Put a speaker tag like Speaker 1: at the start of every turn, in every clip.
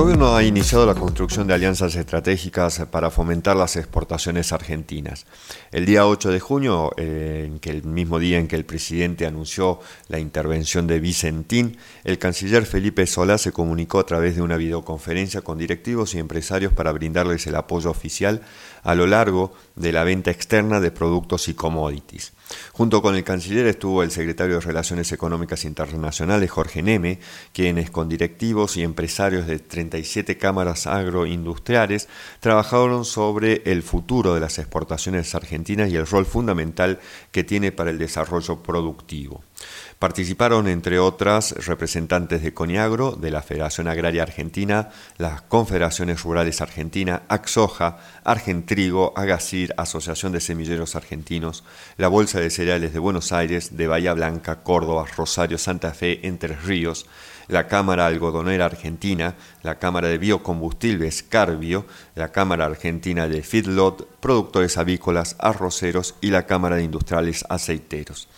Speaker 1: Hello. Ha iniciado la construcción de alianzas estratégicas para fomentar las exportaciones argentinas. El día 8 de junio, eh, en que el mismo día en que el presidente anunció la intervención de Vicentín, el canciller Felipe Solá se comunicó a través de una videoconferencia con directivos y empresarios para brindarles el apoyo oficial a lo largo de la venta externa de productos y commodities. Junto con el canciller estuvo el secretario de Relaciones Económicas Internacionales, Jorge Neme, quienes con directivos y empresarios de 37 cámaras agroindustriales trabajaron sobre el futuro de las exportaciones argentinas y el rol fundamental que tiene para el desarrollo productivo. Participaron, entre otras, representantes de Coniagro, de la Federación Agraria Argentina, las Confederaciones Rurales Argentina, Axoja, Argentrigo, Agasir, Asociación de Semilleros Argentinos, la Bolsa de Cereales de Buenos Aires, de Bahía Blanca, Córdoba, Rosario, Santa Fe, Entre Ríos, la Cámara Algodonera Argentina, la Cámara de Biocombustibles Carbio, la Cámara Argentina de Feedlot, Productores Avícolas, Arroceros y la Cámara de Industriales Aceiteros.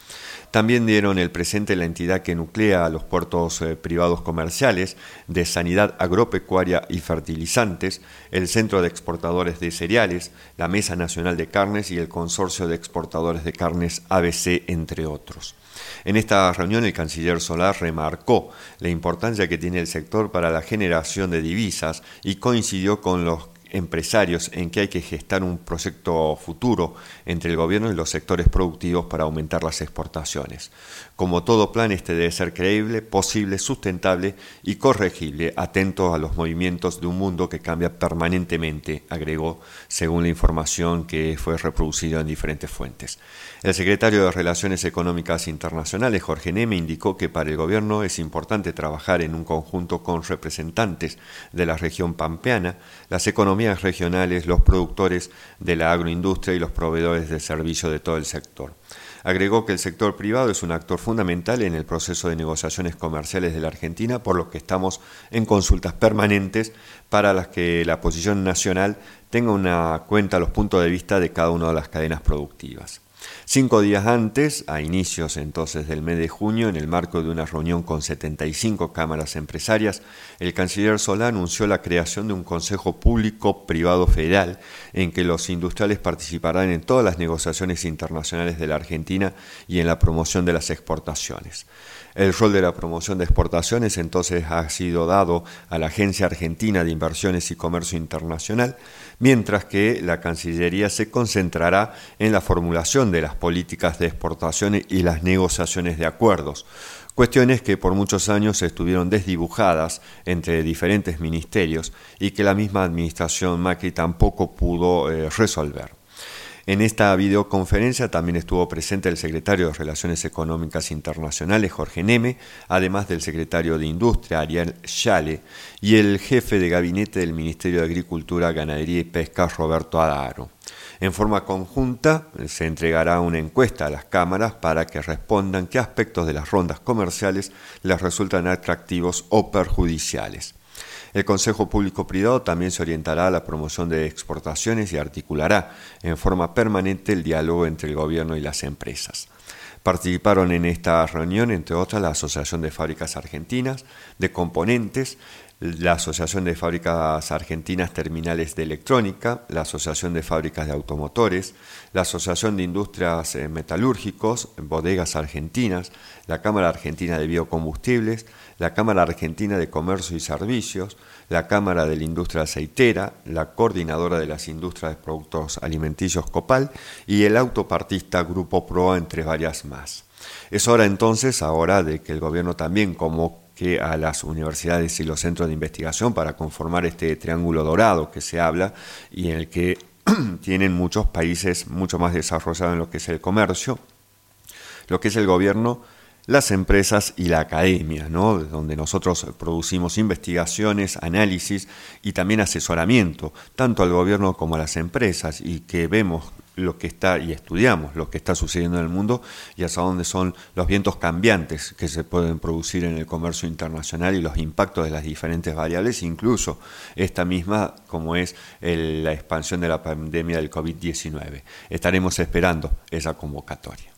Speaker 1: También dieron el presente la entidad que nuclea a los puertos eh, privados comerciales de sanidad agropecuaria y fertilizantes, el Centro de Exportadores de Cereales, la Mesa Nacional de Carnes y el Consorcio de Exportadores de Carnes ABC, entre otros. En esta reunión el canciller Solar remarcó la importancia que tiene el sector para la generación de divisas y coincidió con los empresarios en que hay que gestar un proyecto futuro entre el gobierno y los sectores productivos para aumentar las exportaciones. Como todo plan, este debe ser creíble, posible, sustentable y corregible, atento a los movimientos de un mundo que cambia permanentemente, agregó, según la información que fue reproducida en diferentes fuentes. El secretario de Relaciones Económicas Internacionales, Jorge Neme, indicó que para el gobierno es importante trabajar en un conjunto con representantes de la región pampeana, las economías regionales, los productores de la agroindustria y los proveedores de servicio de todo el sector. Agregó que el sector privado es un actor fundamental en el proceso de negociaciones comerciales de la Argentina, por lo que estamos en consultas permanentes para las que la posición nacional tenga una cuenta los puntos de vista de cada una de las cadenas productivas. Cinco días antes, a inicios entonces del mes de junio, en el marco de una reunión con 75 cámaras empresarias, el canciller Solá anunció la creación de un Consejo Público Privado Federal en que los industriales participarán en todas las negociaciones internacionales de la Argentina y en la promoción de las exportaciones. El rol de la promoción de exportaciones entonces ha sido dado a la Agencia Argentina de Inversiones y Comercio Internacional, mientras que la Cancillería se concentrará en la formulación de las políticas de exportaciones y las negociaciones de acuerdos, cuestiones que por muchos años estuvieron desdibujadas entre diferentes ministerios y que la misma administración Macri tampoco pudo eh, resolver. En esta videoconferencia también estuvo presente el secretario de Relaciones Económicas Internacionales, Jorge Neme, además del secretario de Industria, Ariel Chale, y el jefe de gabinete del Ministerio de Agricultura, Ganadería y Pesca, Roberto Adaro. En forma conjunta se entregará una encuesta a las cámaras para que respondan qué aspectos de las rondas comerciales les resultan atractivos o perjudiciales. El Consejo Público Privado también se orientará a la promoción de exportaciones y articulará en forma permanente el diálogo entre el gobierno y las empresas. Participaron en esta reunión, entre otras, la Asociación de Fábricas Argentinas de Componentes, la Asociación de Fábricas Argentinas Terminales de Electrónica, la Asociación de Fábricas de Automotores, la Asociación de Industrias eh, Metalúrgicos, Bodegas Argentinas, la Cámara Argentina de Biocombustibles, la Cámara Argentina de Comercio y Servicios, la Cámara de la Industria Aceitera, la Coordinadora de las Industrias de Productos Alimenticios Copal y el autopartista Grupo PROA, entre varias más. Es hora entonces, ahora, de que el gobierno también, como que a las universidades y los centros de investigación para conformar este triángulo dorado que se habla y en el que tienen muchos países mucho más desarrollados en lo que es el comercio, lo que es el gobierno, las empresas y la academia, ¿no? donde nosotros producimos investigaciones, análisis y también asesoramiento, tanto al gobierno como a las empresas, y que vemos lo que está y estudiamos lo que está sucediendo en el mundo y hasta dónde son los vientos cambiantes que se pueden producir en el comercio internacional y los impactos de las diferentes variables, incluso esta misma como es la expansión de la pandemia del COVID-19. Estaremos esperando esa convocatoria.